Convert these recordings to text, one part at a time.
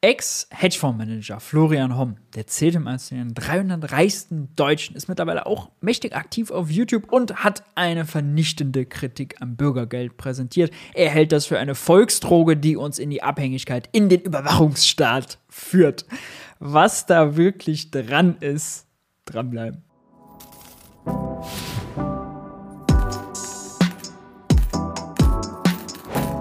Ex-Hedgefondsmanager Florian Homm, der zählt im als den 300 reichsten Deutschen, ist mittlerweile auch mächtig aktiv auf YouTube und hat eine vernichtende Kritik am Bürgergeld präsentiert. Er hält das für eine Volksdroge, die uns in die Abhängigkeit in den Überwachungsstaat führt. Was da wirklich dran ist, dranbleiben.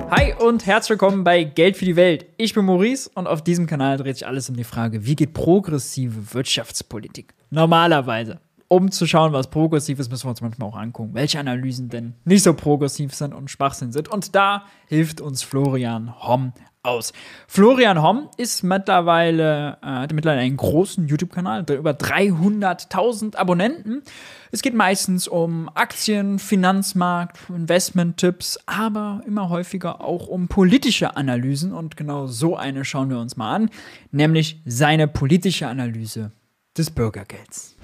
Hi und herzlich willkommen bei Geld für die Welt. Ich bin Maurice und auf diesem Kanal dreht sich alles um die Frage, wie geht progressive Wirtschaftspolitik? Normalerweise. Um zu schauen, was progressiv ist, müssen wir uns manchmal auch angucken, welche Analysen denn nicht so progressiv sind und Schwachsinn sind. Und da hilft uns Florian Homm aus. Florian Homm ist mittlerweile, äh, hat mittlerweile einen großen YouTube-Kanal, über 300.000 Abonnenten. Es geht meistens um Aktien, Finanzmarkt, Investment-Tipps, aber immer häufiger auch um politische Analysen und genau so eine schauen wir uns mal an, nämlich seine politische Analyse des Bürgergelds.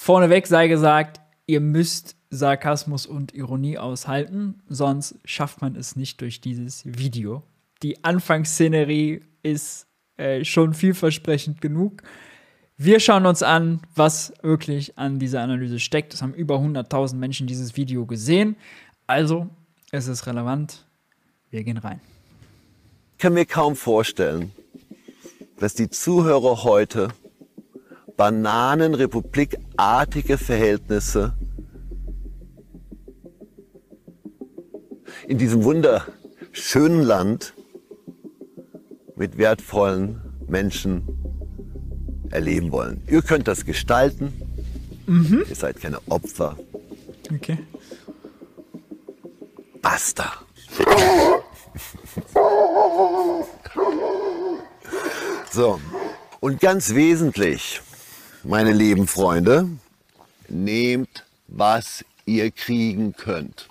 Vorneweg sei gesagt, ihr müsst Sarkasmus und Ironie aushalten, sonst schafft man es nicht durch dieses Video die Anfangsszenerie ist äh, schon vielversprechend genug. Wir schauen uns an, was wirklich an dieser Analyse steckt. Es haben über 100.000 Menschen dieses Video gesehen. Also, es ist relevant. Wir gehen rein. Ich kann mir kaum vorstellen, dass die Zuhörer heute Bananenrepublikartige Verhältnisse in diesem wunderschönen Land mit wertvollen Menschen erleben wollen. Ihr könnt das gestalten. Mhm. Ihr seid keine Opfer. Okay. Basta. So, und ganz wesentlich, meine lieben Freunde, nehmt, was ihr kriegen könnt.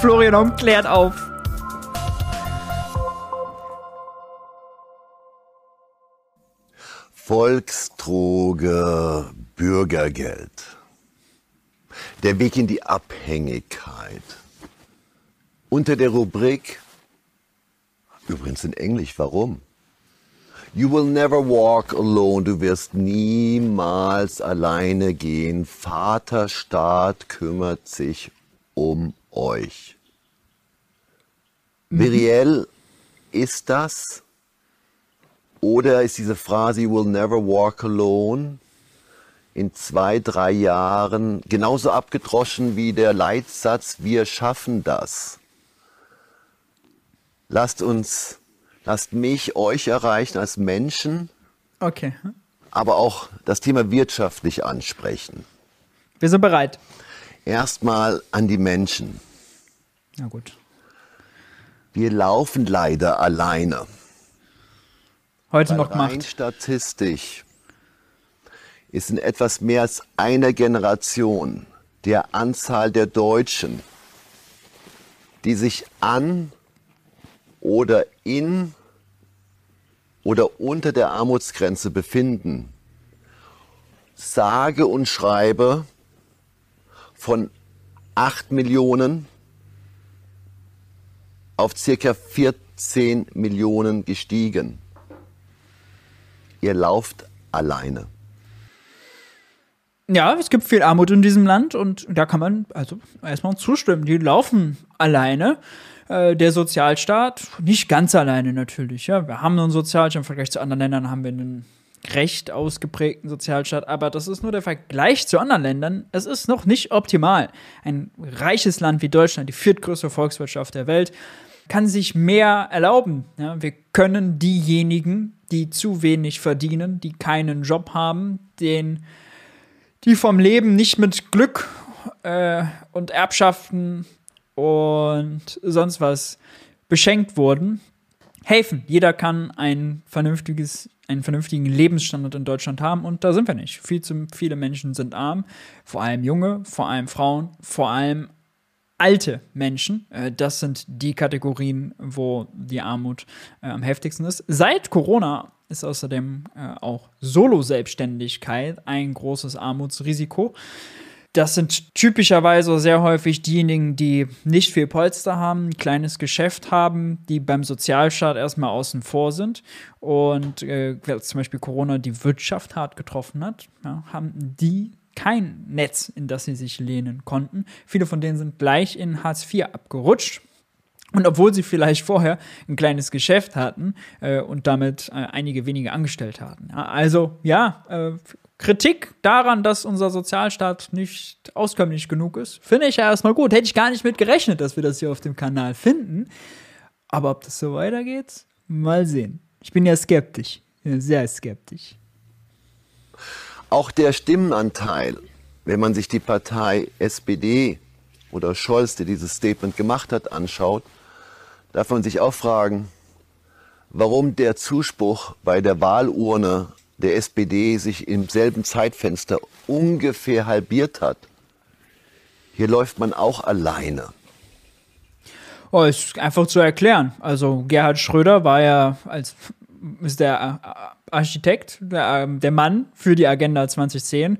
Florian Homm klärt auf. Volksdroge Bürgergeld. Der Weg in die Abhängigkeit. Unter der Rubrik, übrigens in Englisch, warum? You will never walk alone. Du wirst niemals alleine gehen. Vaterstaat kümmert sich um euch. Mhm. Wie reell ist das? Oder ist diese Phrase, you will never walk alone, in zwei, drei Jahren genauso abgedroschen wie der Leitsatz, wir schaffen das? Lasst uns, lasst mich euch erreichen als Menschen. Okay. Aber auch das Thema wirtschaftlich ansprechen. Wir sind bereit. Erstmal an die Menschen. Na gut. Wir laufen leider alleine. Heute noch rein gemacht. statistisch ist in etwas mehr als einer Generation der Anzahl der Deutschen, die sich an oder in oder unter der Armutsgrenze befinden, sage und schreibe von 8 Millionen auf circa 14 Millionen gestiegen. Ihr lauft alleine. Ja, es gibt viel Armut in diesem Land und da kann man also erstmal zustimmen. Die laufen alleine. Äh, der Sozialstaat, nicht ganz alleine natürlich. Ja. Wir haben einen Sozialstaat, im Vergleich zu anderen Ländern haben wir einen recht ausgeprägten Sozialstaat, aber das ist nur der Vergleich zu anderen Ländern. Es ist noch nicht optimal. Ein reiches Land wie Deutschland, die viertgrößte Volkswirtschaft der Welt, kann sich mehr erlauben. Ja, wir können diejenigen, die zu wenig verdienen, die keinen Job haben, den, die vom Leben nicht mit Glück äh, und Erbschaften und sonst was beschenkt wurden, helfen. Jeder kann ein vernünftiges, einen vernünftigen Lebensstandard in Deutschland haben und da sind wir nicht. Viel zu viele Menschen sind arm, vor allem junge, vor allem Frauen, vor allem alte Menschen. Äh, das sind die Kategorien, wo die Armut äh, am heftigsten ist. Seit Corona ist außerdem äh, auch Solo-Selbstständigkeit ein großes Armutsrisiko. Das sind typischerweise sehr häufig diejenigen, die nicht viel Polster haben, ein kleines Geschäft haben, die beim Sozialstaat erstmal außen vor sind und äh, zum Beispiel Corona die Wirtschaft hart getroffen hat, ja, haben die kein Netz, in das sie sich lehnen konnten. Viele von denen sind gleich in Hartz IV abgerutscht. Und obwohl sie vielleicht vorher ein kleines Geschäft hatten äh, und damit äh, einige wenige angestellt hatten. Also ja, äh, Kritik daran, dass unser Sozialstaat nicht auskömmlich genug ist, finde ich ja erstmal gut. Hätte ich gar nicht mit gerechnet, dass wir das hier auf dem Kanal finden. Aber ob das so weitergeht, mal sehen. Ich bin ja skeptisch. Sehr skeptisch. Auch der Stimmenanteil, wenn man sich die Partei SPD oder Scholz, der dieses Statement gemacht hat, anschaut, darf man sich auch fragen, warum der Zuspruch bei der Wahlurne der SPD sich im selben Zeitfenster ungefähr halbiert hat. Hier läuft man auch alleine. Oh, ist einfach zu erklären. Also Gerhard Schröder war ja als ist der Architekt, der, der Mann für die Agenda 2010.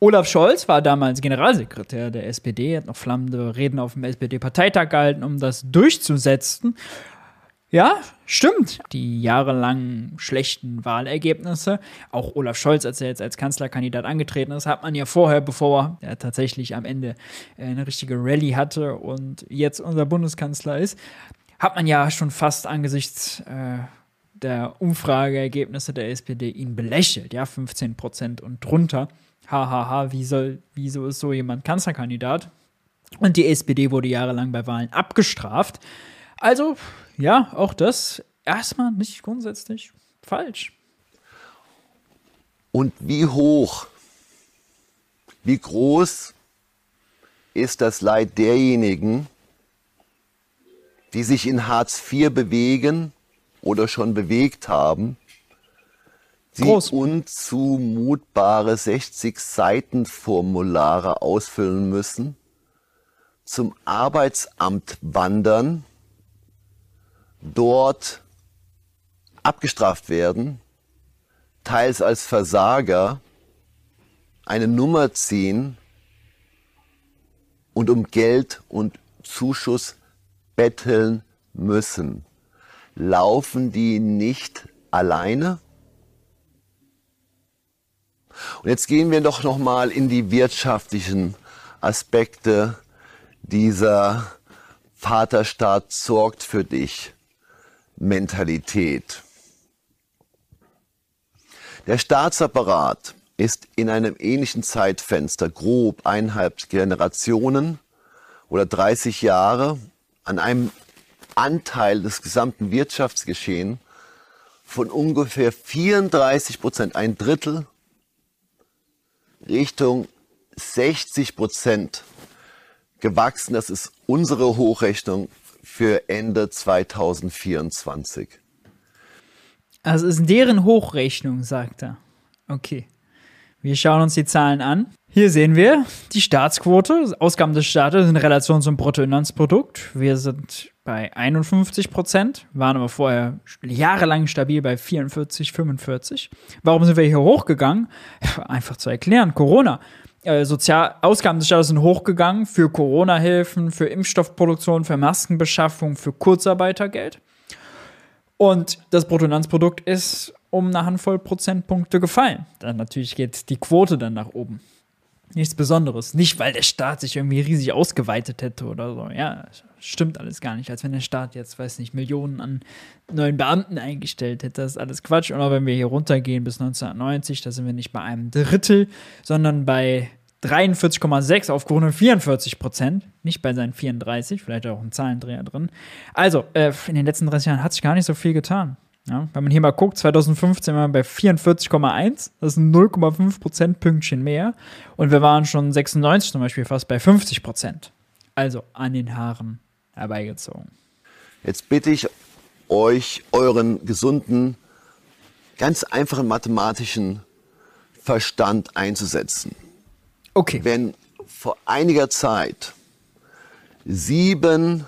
Olaf Scholz war damals Generalsekretär der SPD, hat noch flammende Reden auf dem SPD-Parteitag gehalten, um das durchzusetzen. Ja, stimmt. Die jahrelangen schlechten Wahlergebnisse, auch Olaf Scholz, als er jetzt als Kanzlerkandidat angetreten ist, hat man ja vorher, bevor er tatsächlich am Ende äh, eine richtige Rallye hatte und jetzt unser Bundeskanzler ist, hat man ja schon fast angesichts äh, der Umfrageergebnisse der SPD ihn belächelt, ja, 15 Prozent und drunter. Hahaha, ha, ha, wie soll, wieso ist so jemand Kanzlerkandidat? Und die SPD wurde jahrelang bei Wahlen abgestraft. Also, ja, auch das erstmal nicht grundsätzlich falsch. Und wie hoch, wie groß ist das Leid derjenigen, die sich in Hartz IV bewegen oder schon bewegt haben, die Groß. unzumutbare 60 Seiten Formulare ausfüllen müssen, zum Arbeitsamt wandern, dort abgestraft werden, teils als Versager eine Nummer ziehen und um Geld und Zuschuss betteln müssen. Laufen die nicht alleine? Und jetzt gehen wir doch noch mal in die wirtschaftlichen Aspekte dieser Vaterstaat sorgt für dich Mentalität. Der Staatsapparat ist in einem ähnlichen Zeitfenster, grob eineinhalb Generationen oder 30 Jahre, an einem Anteil des gesamten Wirtschaftsgeschehens von ungefähr 34 Prozent, ein Drittel, Richtung 60 Prozent gewachsen. Das ist unsere Hochrechnung für Ende 2024. Also ist deren Hochrechnung, sagt er. Okay. Wir schauen uns die Zahlen an. Hier sehen wir die Staatsquote, Ausgaben des Staates in Relation zum Bruttoinlandsprodukt. Wir sind bei 51 Prozent, waren aber vorher jahrelang stabil bei 44, 45. Warum sind wir hier hochgegangen? Einfach zu erklären, Corona. Äh, Sozial Ausgaben des Staates sind hochgegangen für Corona-Hilfen, für Impfstoffproduktion, für Maskenbeschaffung, für Kurzarbeitergeld. Und das Bruttoinlandsprodukt ist um eine Handvoll Prozentpunkte gefallen. Dann natürlich geht die Quote dann nach oben. Nichts Besonderes. Nicht, weil der Staat sich irgendwie riesig ausgeweitet hätte oder so. Ja, stimmt alles gar nicht. Als wenn der Staat jetzt, weiß nicht, Millionen an neuen Beamten eingestellt hätte. Das ist alles Quatsch. Und auch wenn wir hier runtergehen bis 1990, da sind wir nicht bei einem Drittel, sondern bei 43,6 auf Corona 44 Prozent, nicht bei seinen 34, vielleicht auch ein Zahlendreher drin. Also, äh, in den letzten 30 Jahren hat sich gar nicht so viel getan. Ja, wenn man hier mal guckt, 2015 waren wir bei 44,1, das sind 0,5 Prozentpünktchen mehr. Und wir waren schon 96 zum Beispiel fast bei 50 Prozent. Also an den Haaren herbeigezogen. Jetzt bitte ich euch, euren gesunden, ganz einfachen mathematischen Verstand einzusetzen. Okay. Wenn vor einiger Zeit sieben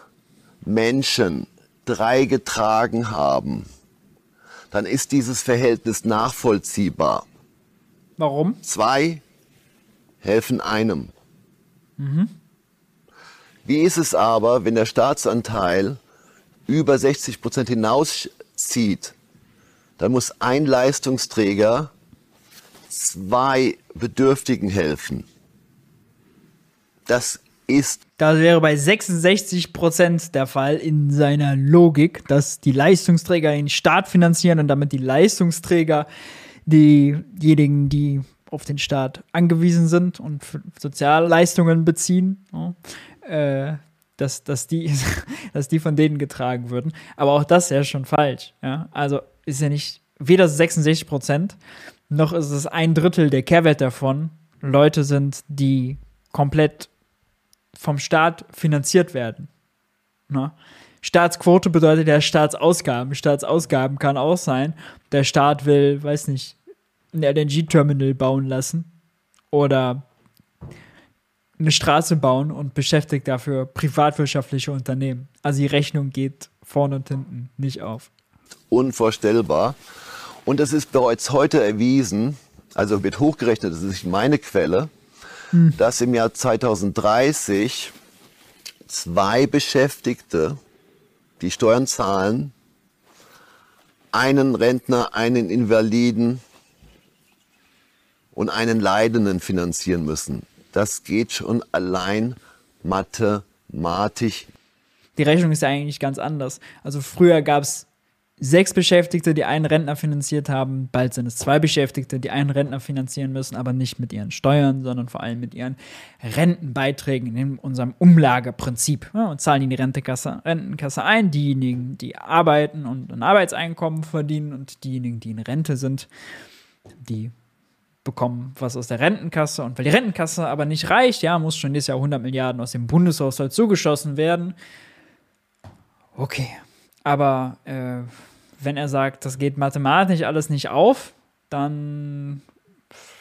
Menschen drei getragen haben, dann ist dieses Verhältnis nachvollziehbar. Warum? Zwei helfen einem. Wie ist es aber, wenn der Staatsanteil über 60 Prozent hinauszieht? Dann muss ein Leistungsträger zwei Bedürftigen helfen. Das ist Das wäre bei 66 Prozent der Fall in seiner Logik, dass die Leistungsträger den Staat finanzieren und damit die Leistungsträger diejenigen, die auf den Staat angewiesen sind und Sozialleistungen beziehen, äh, dass, dass, die, dass die von denen getragen würden. Aber auch das ist ja schon falsch. Ja? Also ist ja nicht weder 66 Prozent, noch ist es ein Drittel der Kehrwert davon Leute sind, die komplett vom Staat finanziert werden. Ne? Staatsquote bedeutet ja Staatsausgaben. Staatsausgaben kann auch sein, der Staat will, weiß nicht, ein LNG-Terminal bauen lassen oder eine Straße bauen und beschäftigt dafür privatwirtschaftliche Unternehmen. Also die Rechnung geht vorne und hinten nicht auf. unvorstellbar. Und es ist bereits heute erwiesen, also wird hochgerechnet, das ist nicht meine Quelle, dass im Jahr 2030 zwei Beschäftigte, die Steuern zahlen, einen Rentner, einen Invaliden und einen Leidenden finanzieren müssen. Das geht schon allein mathematisch Die Rechnung ist ja eigentlich ganz anders. Also früher gab es sechs Beschäftigte, die einen Rentner finanziert haben. Bald sind es zwei Beschäftigte, die einen Rentner finanzieren müssen, aber nicht mit ihren Steuern, sondern vor allem mit ihren Rentenbeiträgen in unserem Umlageprinzip. Ja, und zahlen in die Rentekasse, Rentenkasse ein. Diejenigen, die arbeiten und ein Arbeitseinkommen verdienen und diejenigen, die in Rente sind, die bekommen was aus der Rentenkasse. Und weil die Rentenkasse aber nicht reicht, ja, muss schon dieses Jahr 100 Milliarden aus dem Bundeshaushalt zugeschossen werden. Okay. Aber äh, wenn er sagt, das geht mathematisch alles nicht auf, dann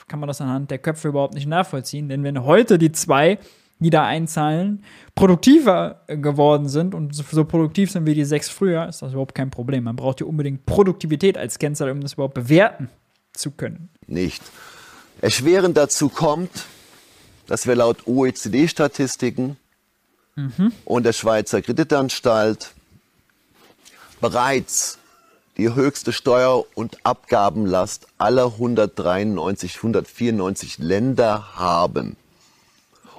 kann man das anhand der Köpfe überhaupt nicht nachvollziehen. Denn wenn heute die zwei, die da einzahlen, produktiver geworden sind und so so produktiv sind wie die sechs früher, ist das überhaupt kein Problem. Man braucht ja unbedingt Produktivität als Kennzahl, um das überhaupt bewerten zu können. nicht. Erschwerend dazu kommt, dass wir laut OECD-Statistiken und der Schweizer Kreditanstalt bereits die höchste Steuer- und Abgabenlast aller 193, 194 Länder haben.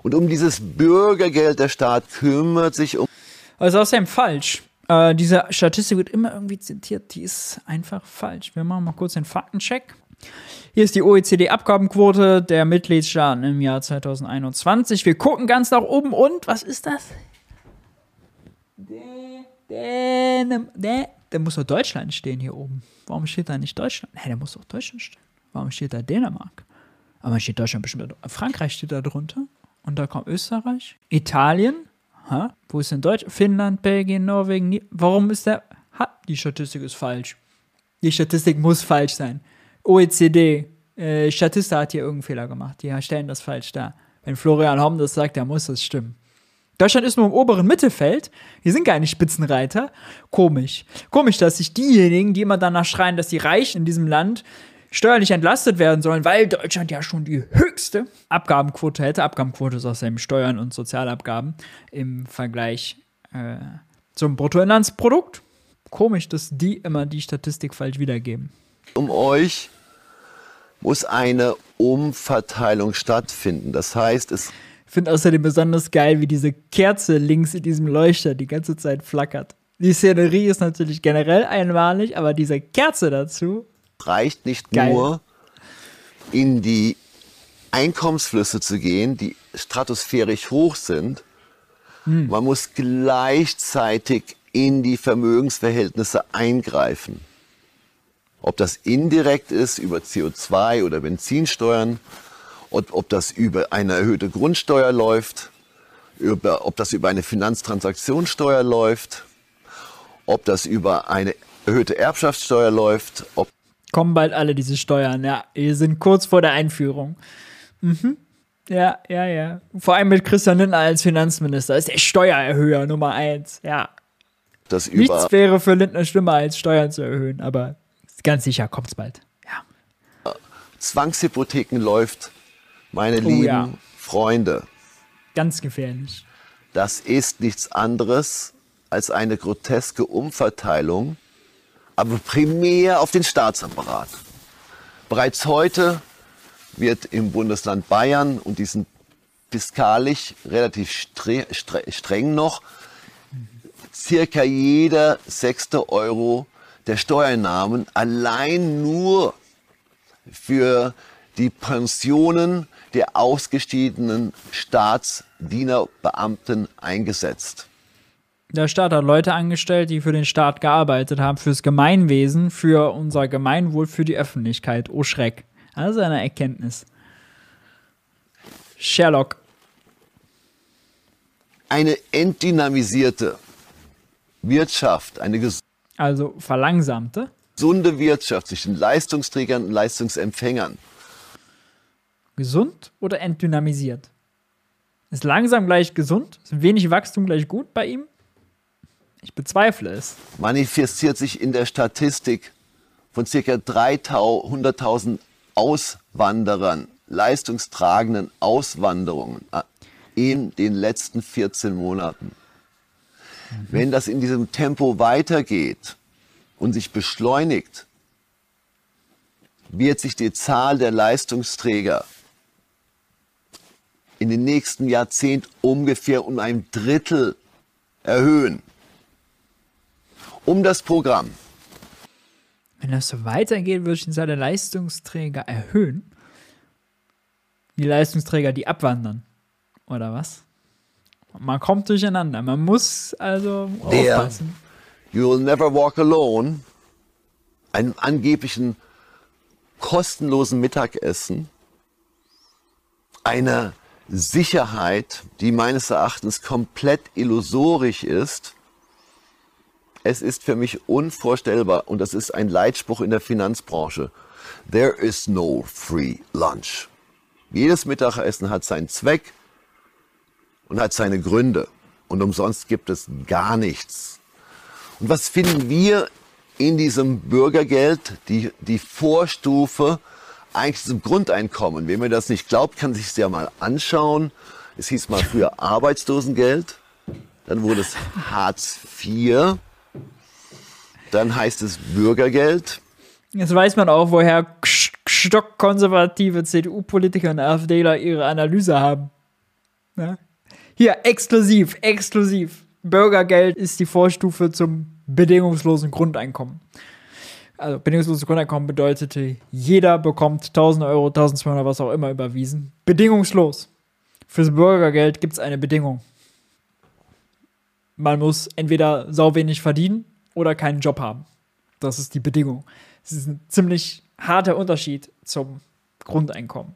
Und um dieses Bürgergeld der Staat kümmert sich um Also außerdem falsch. Äh, diese Statistik wird immer irgendwie zitiert, die ist einfach falsch. Wir machen mal kurz den Faktencheck. Hier ist die OECD-Abgabenquote der Mitgliedstaaten im Jahr 2021. Wir gucken ganz nach oben und was ist das? Dänem- Dä- Da muss doch Deutschland stehen hier oben. Warum steht da nicht Deutschland? Nee, da muss doch Deutschland stehen. Warum steht da Dänemark? Aber steht Deutschland bestimmt. Frankreich steht da drunter. Und da kommt Österreich. Italien. Ha? Wo ist denn Deutsch? Finnland, Belgien, Norwegen. Nie Warum ist der. Ha? Die Statistik ist falsch. Die Statistik muss falsch sein. OECD, äh, Statista hat hier irgendeinen Fehler gemacht. Die stellen das falsch dar. Wenn Florian Homm das sagt, dann muss das stimmen. Deutschland ist nur im oberen Mittelfeld. Wir sind gar nicht Spitzenreiter. Komisch. Komisch, dass sich diejenigen, die immer danach schreien, dass die Reichen in diesem Land steuerlich entlastet werden sollen, weil Deutschland ja schon die höchste Abgabenquote hätte. Abgabenquote ist außerdem Steuern und Sozialabgaben im Vergleich äh, zum Bruttoinlandsprodukt. Komisch, dass die immer die Statistik falsch wiedergeben. um euch muss eine Umverteilung stattfinden. Das heißt, es finde außerdem besonders geil, wie diese Kerze links in diesem Leuchter die ganze Zeit flackert. Die Szenerie ist natürlich generell einmalig, aber diese Kerze dazu, reicht nicht Geil. nur in die Einkommensflüsse zu gehen, die stratosphärisch hoch sind. Man muss gleichzeitig in die Vermögensverhältnisse eingreifen. Ob das indirekt ist über CO2 oder Benzinsteuern, ob, ob das über eine erhöhte Grundsteuer läuft, über, ob das über eine Finanztransaktionssteuer läuft, ob das über eine erhöhte Erbschaftssteuer läuft, ob kommen bald alle diese Steuern. Ja, wir sind kurz vor der Einführung. Mhm. Ja, ja, ja. Vor allem mit Christian Lindner als Finanzminister. Ist der Steuererhöher Nummer eins. Ja. das Nichts über wäre für Lindner schlimmer, als Steuern zu erhöhen, aber ganz sicher kommt's bald. Ja. Zwangshypotheken läuft, meine lieben Oh ja. Freunde. Ganz gefährlich. Das ist nichts anderes als eine groteske Umverteilung, aber primär auf den Staatsapparat. Bereits heute wird im Bundesland Bayern, und die sind fiskalisch relativ streng noch, circa jeder sechste Euro der Steuernahmen allein nur für die Pensionen der ausgestiegenen Staatsdienerbeamten eingesetzt. Der Staat hat Leute angestellt, die für den Staat gearbeitet haben, fürs Gemeinwesen, für unser Gemeinwohl, für die Öffentlichkeit. Oh Schreck. Ist eine Erkenntnis. Sherlock. Eine entdynamisierte Wirtschaft, eine also verlangsamte gesunde Wirtschaft zwischen Leistungsträgern und Leistungsempfängern. Gesund oder entdynamisiert? Ist langsam gleich gesund? Ist wenig Wachstum gleich gut bei ihm? Ich bezweifle es. Manifestiert sich in der Statistik von ca. 300.000 Auswanderern, leistungstragenden Auswanderungen äh, in den letzten 14 Monaten. Mhm. Wenn das in diesem Tempo weitergeht und sich beschleunigt, wird sich die Zahl der Leistungsträger in den nächsten Jahrzehnten ungefähr um ein Drittel erhöhen. Um das Programm wenn das so weitergeht, würde ich der Leistungsträger erhöhen. Die Leistungsträger, die abwandern. Oder was? Man kommt durcheinander. Man muss also der aufpassen. You Will Never Walk Alone, einem angeblichen kostenlosen Mittagessen, einer Sicherheit, die meines Erachtens komplett illusorisch ist, es ist für mich unvorstellbar und das ist ein Leitspruch in der Finanzbranche. There is no free lunch. Jedes Mittagessen hat seinen Zweck und hat seine Gründe. Und umsonst gibt es gar nichts. Und was finden wir in diesem Bürgergeld, die, die Vorstufe eigentlich zum Grundeinkommen? Wenn mir das nicht glaubt, kann sich es ja mal anschauen. Es hieß mal früher Arbeitslosengeld, dann wurde es Hartz IV, dann heißt es Bürgergeld. Jetzt weiß man auch, woher stockkonservative CDU-Politiker und AfDler ihre Analyse haben. Ja? Hier, exklusiv, exklusiv. Bürgergeld ist die Vorstufe zum bedingungslosen Grundeinkommen. Also bedingungsloses Grundeinkommen bedeutete, jeder bekommt 1000 Euro, 1200, was auch immer überwiesen. Bedingungslos. Fürs Bürgergeld gibt es eine Bedingung. Man muss entweder sau wenig verdienen oder keinen Job haben. Das ist die Bedingung. Das ist ein ziemlich harter Unterschied zum Grundeinkommen.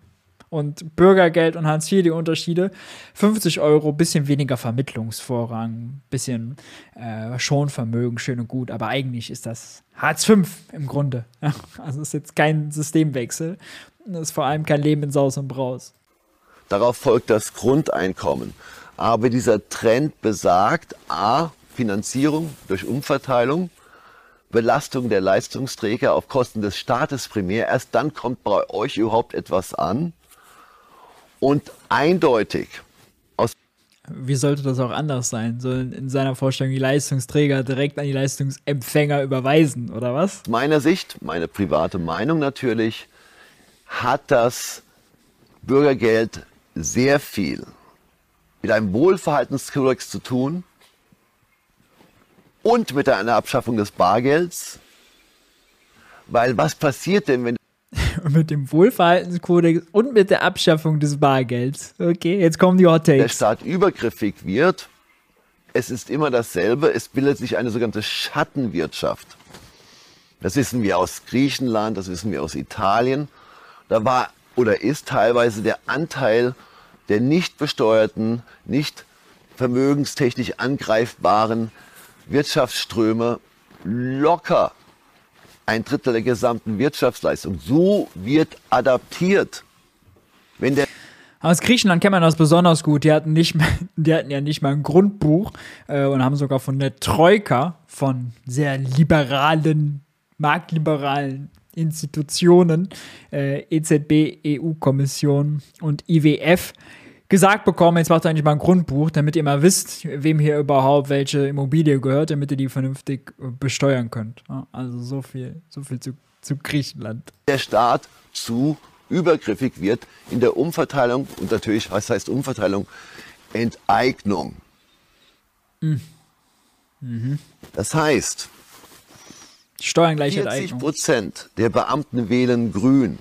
Und Bürgergeld und Hartz IV die Unterschiede. 50 Euro, bisschen weniger Vermittlungsvorrang, bisschen äh, Schonvermögen, schön und gut. Aber eigentlich ist das Hartz V im Grunde. also ist jetzt kein Systemwechsel. Das ist vor allem kein Leben in Saus und Braus. Darauf folgt das Grundeinkommen. Aber dieser Trend besagt, a, Finanzierung durch Umverteilung, Belastung der Leistungsträger auf Kosten des Staates primär. Erst dann kommt bei euch überhaupt etwas an. Und eindeutig aus. Wie sollte das auch anders sein? Sollen in seiner Vorstellung die Leistungsträger direkt an die Leistungsempfänger überweisen, oder was? Meiner Sicht, meine private Meinung natürlich, hat das Bürgergeld sehr viel mit einem Wohlverhaltenskodex zu tun, und mit einer Abschaffung des Bargelds. Weil was passiert denn, wenn mit dem Wohlverhaltenskodex und mit der Abschaffung des Bargelds. Okay, jetzt kommen die Hot Takes. Der Staat übergriffig wird. Es ist immer dasselbe. Es bildet sich eine sogenannte Schattenwirtschaft. Das wissen wir aus Griechenland, das wissen wir aus Italien. Da war oder ist teilweise der Anteil der nicht besteuerten, nicht vermögenstechnisch angreifbaren Wirtschaftsströme locker ein Drittel der gesamten Wirtschaftsleistung. So wird adaptiert. Wenn der aus Griechenland kennt man das besonders gut. Die hatten, nicht die hatten ja nicht mal ein Grundbuch äh, und haben sogar von der Troika, von sehr liberalen, marktliberalen Institutionen, äh, EZB, EU-Kommission und IWF, gesagt bekommen, jetzt macht ihr eigentlich mal ein Grundbuch, damit ihr mal wisst, wem hier überhaupt welche Immobilie gehört, damit ihr die vernünftig äh, besteuern könnt. Also so viel, so viel zu, zu Griechenland. Der Staat zu übergriffig wird in der Umverteilung und natürlich, was heißt Umverteilung? Enteignung. Mhm. Das heißt, Steuerngleiche 40 Prozent der Beamten wählen grün.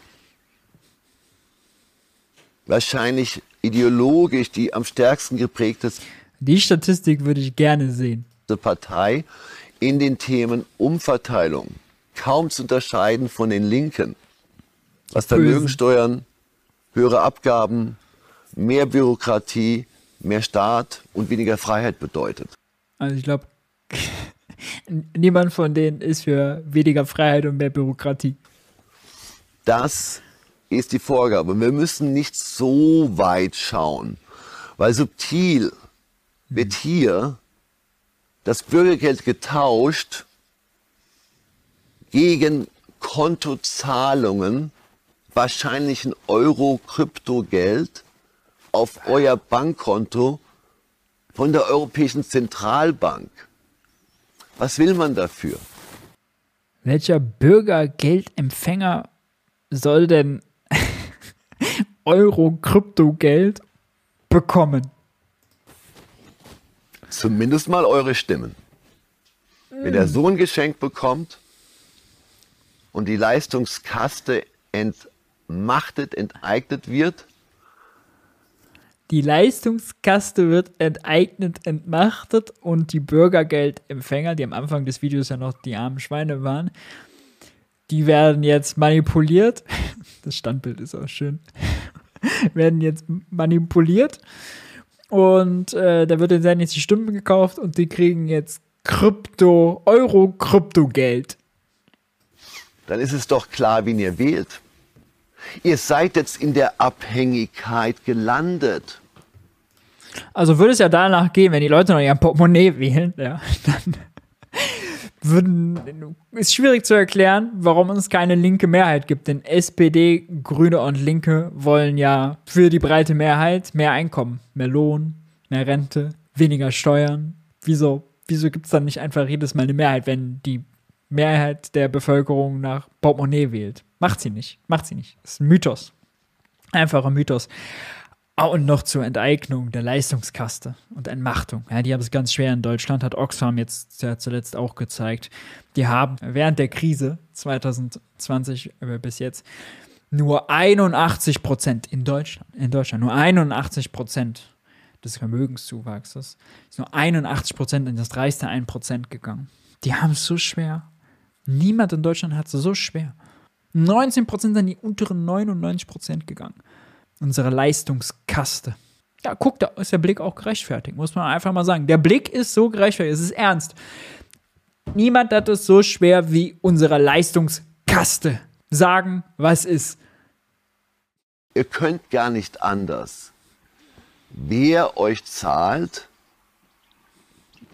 Wahrscheinlich ideologisch die am stärksten geprägte Die Statistik würde ich gerne sehen. Partei in den Themen Umverteilung. Kaum zu unterscheiden von den Linken. Was Vermögensteuern, höhere Abgaben, mehr Bürokratie, mehr Staat und weniger Freiheit bedeutet. Also ich glaube, niemand von denen ist für weniger Freiheit und mehr Bürokratie. Das ist die Vorgabe. Wir müssen nicht so weit schauen, weil subtil wird hier das Bürgergeld getauscht gegen Kontozahlungen, wahrscheinlich ein Euro-Kryptogeld auf euer Bankkonto von der Europäischen Zentralbank. Was will man dafür? Welcher Bürgergeldempfänger soll denn Euro-Kryptogeld bekommen? Zumindest mal eure Stimmen. Wenn der Sohn Geschenk bekommt und die Leistungskaste entmachtet, enteignet wird, Die Leistungskaste wird enteignet, entmachtet und die Bürgergeldempfänger, die am Anfang des Videos ja noch die armen Schweine waren, die werden jetzt manipuliert. Das Standbild ist auch schön. werden jetzt manipuliert und äh, da wird dann jetzt die Stimmen gekauft und die kriegen jetzt Krypto, Euro-Kryptogeld. dann ist es doch klar, wen ihr wählt. Ihr seid jetzt in der Abhängigkeit gelandet. Also würde es ja danach gehen, wenn die Leute noch ihr Portemonnaie wählen, ja, dann würden, ist schwierig zu erklären, warum es keine linke Mehrheit gibt. Denn SPD, Grüne und Linke wollen ja für die breite Mehrheit mehr Einkommen, mehr Lohn, mehr Rente, weniger Steuern. Wieso, wieso gibt es dann nicht einfach jedes Mal eine Mehrheit, wenn die Mehrheit der Bevölkerung nach Portemonnaie wählt? Macht sie nicht, macht sie nicht. Ist ein Mythos. Einfacher Mythos. Ah, und noch zur Enteignung der Leistungskaste und Entmachtung. Ja, die haben es ganz schwer in Deutschland, hat Oxfam jetzt ja zuletzt auch gezeigt. Die haben während der Krise 2020 äh, bis jetzt nur 81 Prozent in Deutschland, in Deutschland, nur 81 Prozent des Vermögenszuwachses, ist nur 81 Prozent in das reichste 1 Prozent gegangen. Die haben es so schwer. Niemand in Deutschland hat es so schwer. 19 Prozent sind die unteren 99 Prozent gegangen unsere Leistungskaste. Ja, guck, da ist der Blick auch gerechtfertigt, muss man einfach mal sagen. Der Blick ist so gerechtfertigt, es ist ernst. Niemand hat es so schwer wie unsere Leistungskaste. Sagen, was ist. Ihr könnt gar nicht anders. Wer euch zahlt,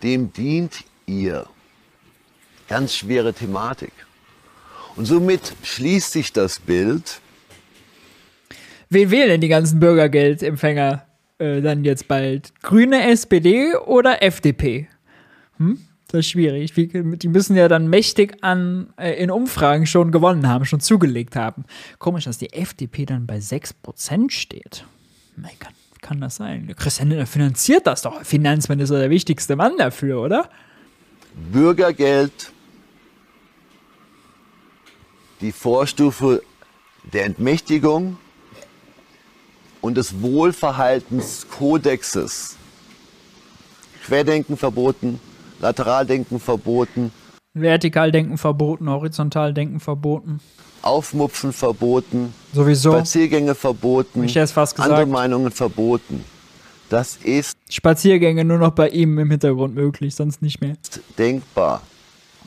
dem dient ihr. Ganz schwere Thematik. Und somit schließt sich das Bild, Wen wählen denn die ganzen Bürgergeldempfänger äh, dann jetzt bald? Grüne, SPD oder FDP? Hm? Das ist schwierig. Wie, die müssen ja dann mächtig an äh, in Umfragen schon gewonnen haben, schon zugelegt haben. Komisch, dass die FDP dann bei 6% steht. Mein Gott, wie kann das sein? Christian Lindner finanziert das doch. Finanzminister der wichtigste Mann dafür, oder? Bürgergeld, die Vorstufe der Entmächtigung und des Wohlverhaltenskodexes. Querdenken verboten, Lateraldenken verboten, Vertikaldenken verboten, Horizontaldenken verboten. Aufmupfen verboten, Sowieso. Spaziergänge verboten, Ich hätte es fast gesagt. andere Meinungen verboten. Das ist Spaziergänge nur noch bei ihm im Hintergrund möglich, sonst nicht mehr. denkbar.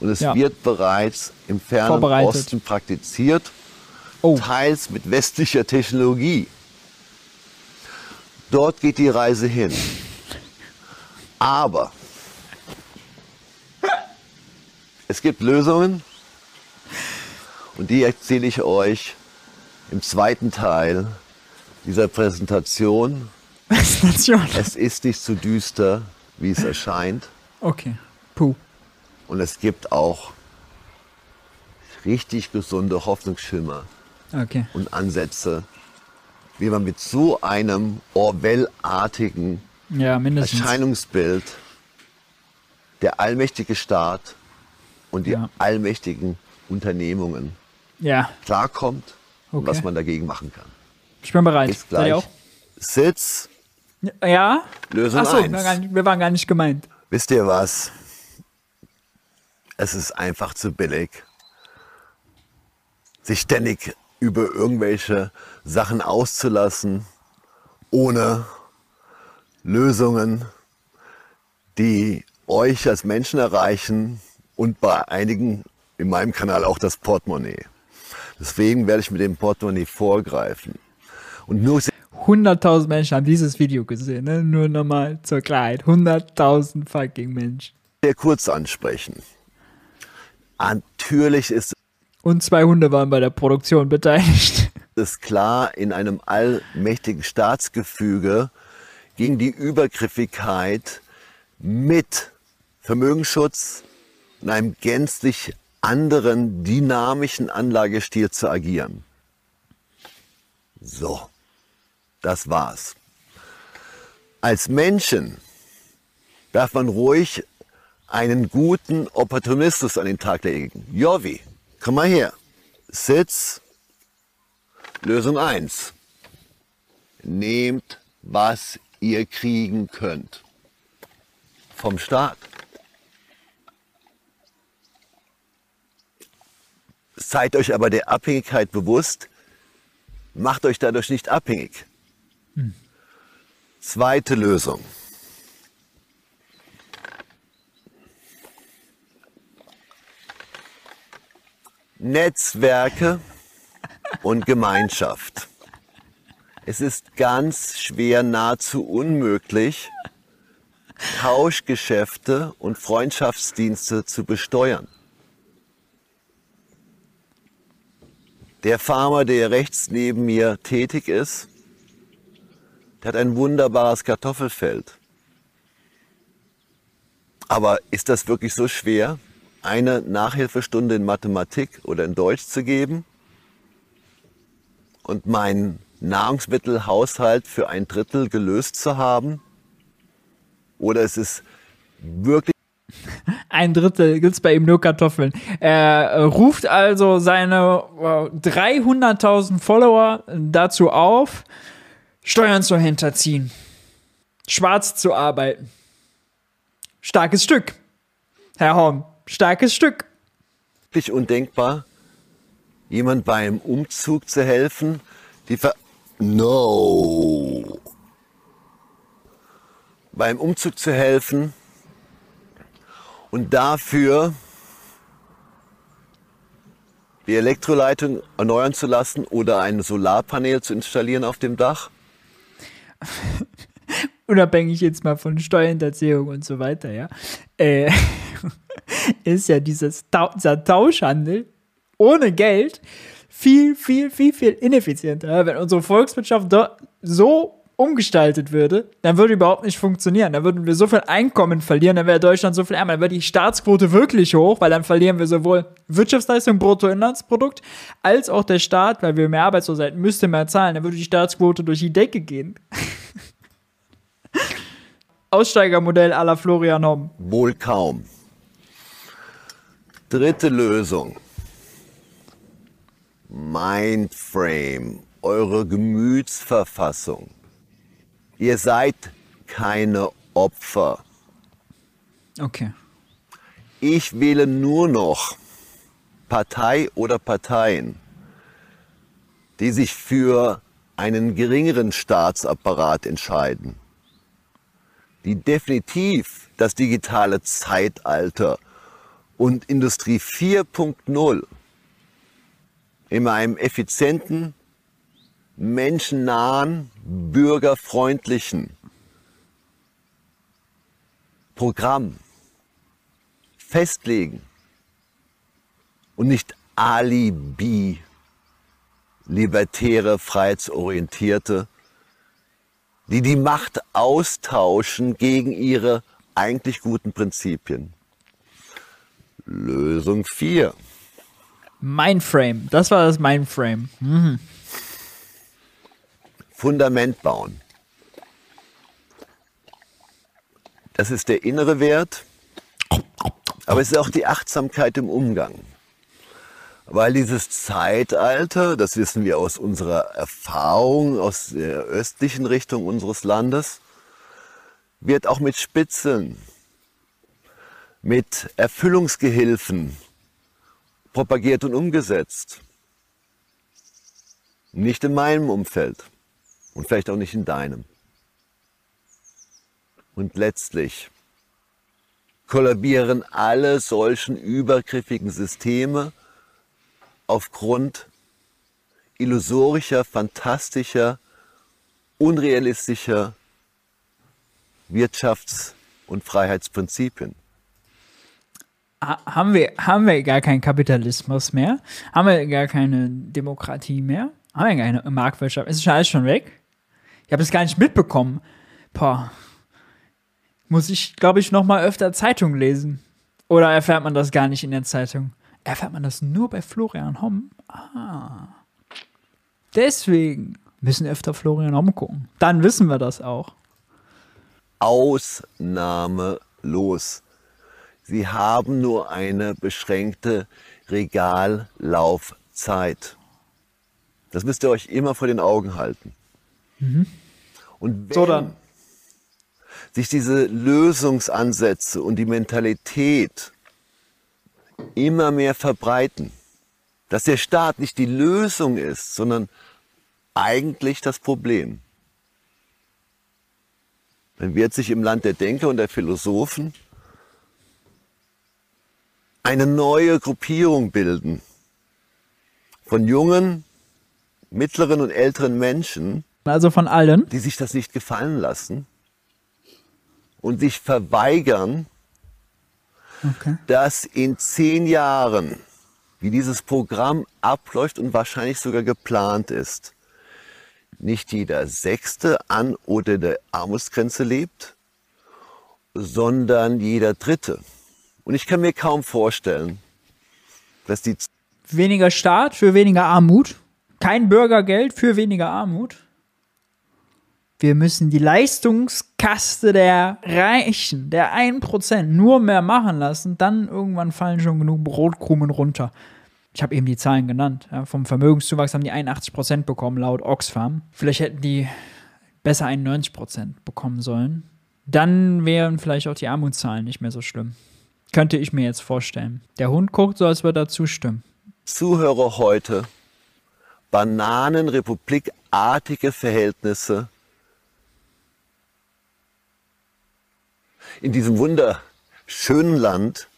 Und es Ja. wird bereits im fernen. Osten praktiziert, Oh, teils mit westlicher Technologie. Dort geht die Reise hin. Aber es gibt Lösungen und die erzähle ich euch im zweiten Teil dieser Präsentation. Nation. Es ist nicht so düster, wie es erscheint. Okay. Puh. Und es gibt auch richtig gesunde Hoffnungsschimmer Okay. und Ansätze, wie man mit so einem Orwell-artigen Ja. Erscheinungsbild der allmächtige Staat und die Ja. allmächtigen Unternehmungen Ja, klarkommt und Okay. was man dagegen machen kann. ich bin bereit. Seid ihr gleich auch? Sitz, Ja? Lösung Achso, eins. wir, wir waren gar nicht gemeint. Wisst ihr was? Es ist einfach zu billig, sich ständig über irgendwelche Sachen auszulassen, ohne Lösungen, die euch als Menschen erreichen und bei einigen in meinem Kanal auch das Portemonnaie. Deswegen werde ich mit dem Portemonnaie vorgreifen. Und nur 100.000 Menschen haben dieses Video gesehen, ne? Nur nochmal zur Klarheit. 100.000 fucking Menschen. sehr kurz ansprechen. Natürlich ist Und zwei Hunde waren bei der Produktion beteiligt. Es klar, in einem allmächtigen Staatsgefüge gegen die Übergriffigkeit mit Vermögensschutz und einem gänzlich anderen dynamischen Anlagestil zu agieren. So, das war's. Als Menschen darf man ruhig einen guten Opportunismus an den Tag legen. Jovi, komm mal her. Sitz, Lösung 1. Nehmt, was ihr kriegen könnt. Vom Staat. Seid euch aber der Abhängigkeit bewusst, macht euch dadurch nicht abhängig. Zweite Lösung. Netzwerke und Gemeinschaft. Es ist ganz schwer, nahezu unmöglich, Tauschgeschäfte und Freundschaftsdienste zu besteuern. Der Farmer, der rechts neben mir tätig ist, der hat ein wunderbares Kartoffelfeld. Aber ist das wirklich so schwer, eine Nachhilfestunde in Mathematik oder in Deutsch zu geben und meinen Nahrungsmittelhaushalt für ein Drittel gelöst zu haben? Oder ist es wirklich Ein Drittel gibt's bei ihm nur Kartoffeln. Er äh, ruft also seine äh, 300.000 Follower dazu auf, Steuern zu hinterziehen, schwarz zu arbeiten. Starkes Stück. Herr Horn, starkes Stück. undenkbar, jemand beim Umzug zu helfen, die Ver No. Beim Umzug zu helfen und dafür die Elektroleitung erneuern zu lassen oder ein Solarpanel zu installieren auf dem Dach? unabhängig jetzt mal von Steuerhinterziehung und so weiter, ja, äh, ist ja dieses Tau dieser Tauschhandel ohne Geld viel, viel, viel, viel ineffizienter. Wenn unsere Volkswirtschaft so umgestaltet würde, dann würde überhaupt nicht funktionieren. Dann würden wir so viel Einkommen verlieren, dann wäre Deutschland so viel ärmer. Dann wäre die Staatsquote wirklich hoch, weil dann verlieren wir sowohl Wirtschaftsleistung, Bruttoinlandsprodukt, als auch der Staat, weil wir mehr Arbeitslosigkeit müsste mehr zahlen. Dann würde die Staatsquote durch die Decke gehen. Aussteigermodell à la Florian Homm. Wohl kaum. Dritte Lösung. Mindframe, eure Gemütsverfassung. Ihr seid keine Opfer. Okay. Ich wähle nur noch Partei oder Parteien, die sich für einen geringeren Staatsapparat entscheiden, die definitiv das digitale Zeitalter und Industrie 4.0 in einem effizienten, menschennahen, bürgerfreundlichen Programm festlegen und nicht Alibi, libertäre, freiheitsorientierte die die Macht austauschen gegen ihre eigentlich guten Prinzipien. Lösung 4. Mindframe. Das war das Mindframe. Mhm. Fundament bauen. Das ist der innere Wert, aber es ist auch die Achtsamkeit im Umgang. Weil dieses Zeitalter, das wissen wir aus unserer Erfahrung, aus der östlichen Richtung unseres Landes, wird auch mit Spitzeln, mit Erfüllungsgehilfen propagiert und umgesetzt. Nicht in meinem Umfeld und vielleicht auch nicht in deinem. Und letztlich kollabieren alle solchen übergriffigen Systeme aufgrund illusorischer, fantastischer, unrealistischer Wirtschafts- und Freiheitsprinzipien. Haben wir, haben wir gar keinen Kapitalismus mehr? Haben wir gar keine Demokratie mehr? Haben wir keine Marktwirtschaft? Ist schon alles schon weg? Ich habe es gar nicht mitbekommen. Boah. Muss ich, glaube ich, noch mal öfter Zeitung lesen. Oder erfährt man das gar nicht in der Zeitung? Erfährt man das nur bei Florian Homm? Ah. Deswegen müssen öfter Florian Homm gucken. Dann wissen wir das auch. Ausnahmelos. Sie haben nur eine beschränkte Regallaufzeit. Das müsst ihr euch immer vor den Augen halten. Mhm. Und wenn so sich diese Lösungsansätze und die Mentalität immer mehr verbreiten, dass der Staat nicht die Lösung ist, sondern eigentlich das Problem, dann wird sich im Land der Denker und der Philosophen eine neue Gruppierung bilden von jungen, mittleren und älteren Menschen, also von allen, die sich das nicht gefallen lassen und sich verweigern, okay. dass in zehn Jahren, wie dieses Programm abläuft und wahrscheinlich sogar geplant ist, nicht jeder Sechste an oder der Armutsgrenze lebt, sondern jeder Dritte. Und ich kann mir kaum vorstellen, dass die weniger Staat für weniger Armut, kein Bürgergeld für weniger Armut. Wir müssen die Leistungskaste der Reichen, der 1%, nur mehr machen lassen, dann irgendwann fallen schon genug Brotkrumen runter ich habe eben die Zahlen genannt. Ja, vom Vermögenszuwachs haben die 81 Prozent bekommen, laut Oxfam. Vielleicht hätten die besser 91 Prozent bekommen sollen. Dann wären vielleicht auch die Armutszahlen nicht mehr so schlimm. Könnte ich mir jetzt vorstellen. Der Hund guckt so, als würde er zustimmen. Zuhörer heute, Bananenrepublikartige Verhältnisse in diesem wunderschönen Land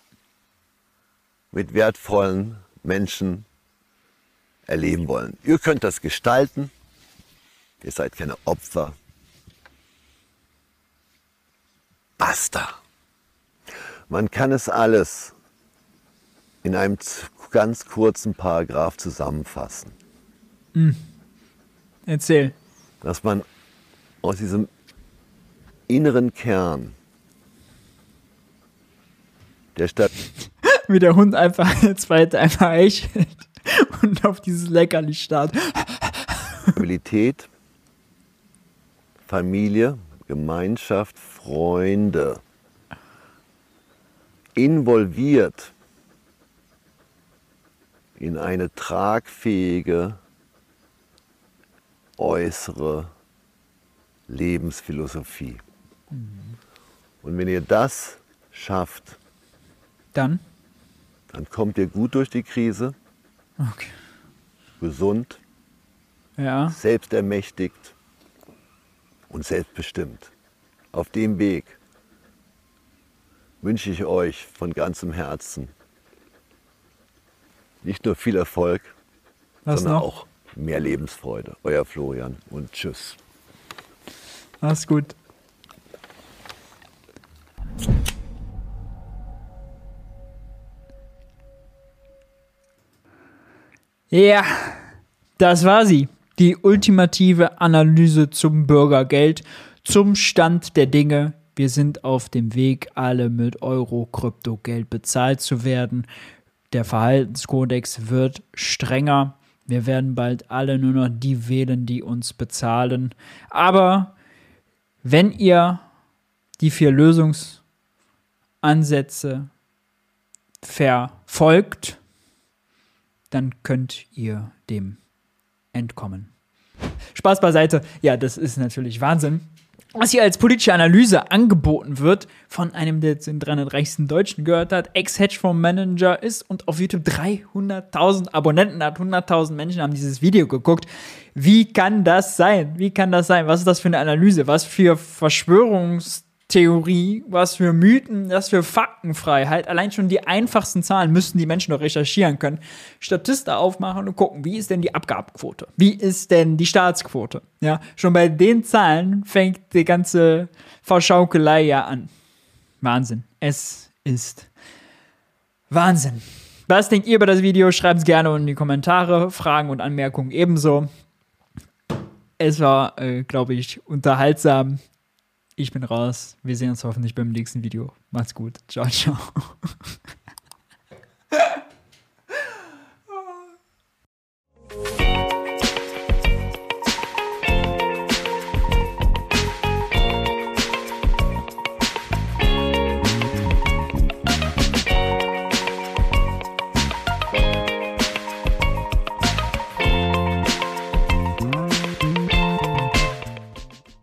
mit wertvollen Menschen erleben wollen. Ihr könnt das gestalten. Ihr seid keine Opfer. Basta. Man kann es alles in einem ganz kurzen Paragraph zusammenfassen. Mhm. Erzähl. Dass man aus diesem inneren Kern der Stadt wie der Hund einfach jetzt weiter einfach eichelt und auf dieses Leckerli starrt. Stabilität, Familie, Gemeinschaft, Freunde involviert in eine tragfähige äußere Lebensphilosophie. Mhm. Und wenn ihr das schafft, dann dann kommt ihr gut durch die Krise. Okay. Gesund. Ja. Selbstermächtigt und selbstbestimmt. Auf dem Weg wünsche ich euch von ganzem Herzen nicht nur viel Erfolg, Was sondern noch? auch mehr Lebensfreude. Euer Florian und tschüss. Mach's gut. Ja, das war sie. Die ultimative Analyse zum Bürgergeld zum Stand der Dinge. Wir sind auf dem Weg, alle mit Euro, Kryptogeld bezahlt zu werden. Der Verhaltenskodex wird strenger. Wir werden bald alle nur noch die wählen, die uns bezahlen. Aber wenn ihr die vier Lösungsansätze verfolgt, dann könnt ihr dem entkommen. Spaß beiseite. Ja, das ist natürlich Wahnsinn. Was hier als politische Analyse angeboten wird von einem, der zu den 300 reichsten Deutschen gehört hat, Ex-Hedgefonds-Manager ist und auf YouTube 300.000 Abonnenten hat. 100.000 Menschen haben dieses Video geguckt. Wie kann das sein? Wie kann das sein? Was ist das für eine Analyse? Was für Verschwörungs- Theorie, was für Mythen, was für Faktenfreiheit. Allein schon die einfachsten Zahlen müssten die Menschen doch recherchieren können. Statista aufmachen und gucken, wie ist denn die Abgabenquote? Wie ist denn die Staatsquote? Ja, schon bei den Zahlen fängt die ganze Verschaukelei ja an. Wahnsinn. Es ist Wahnsinn. Was denkt ihr über das Video? Schreibt es gerne in die Kommentare. Fragen und Anmerkungen ebenso. Es war, äh, glaube ich, unterhaltsam. Ich bin raus. Wir sehen uns hoffentlich beim nächsten Video. Macht's gut. Ciao, ciao.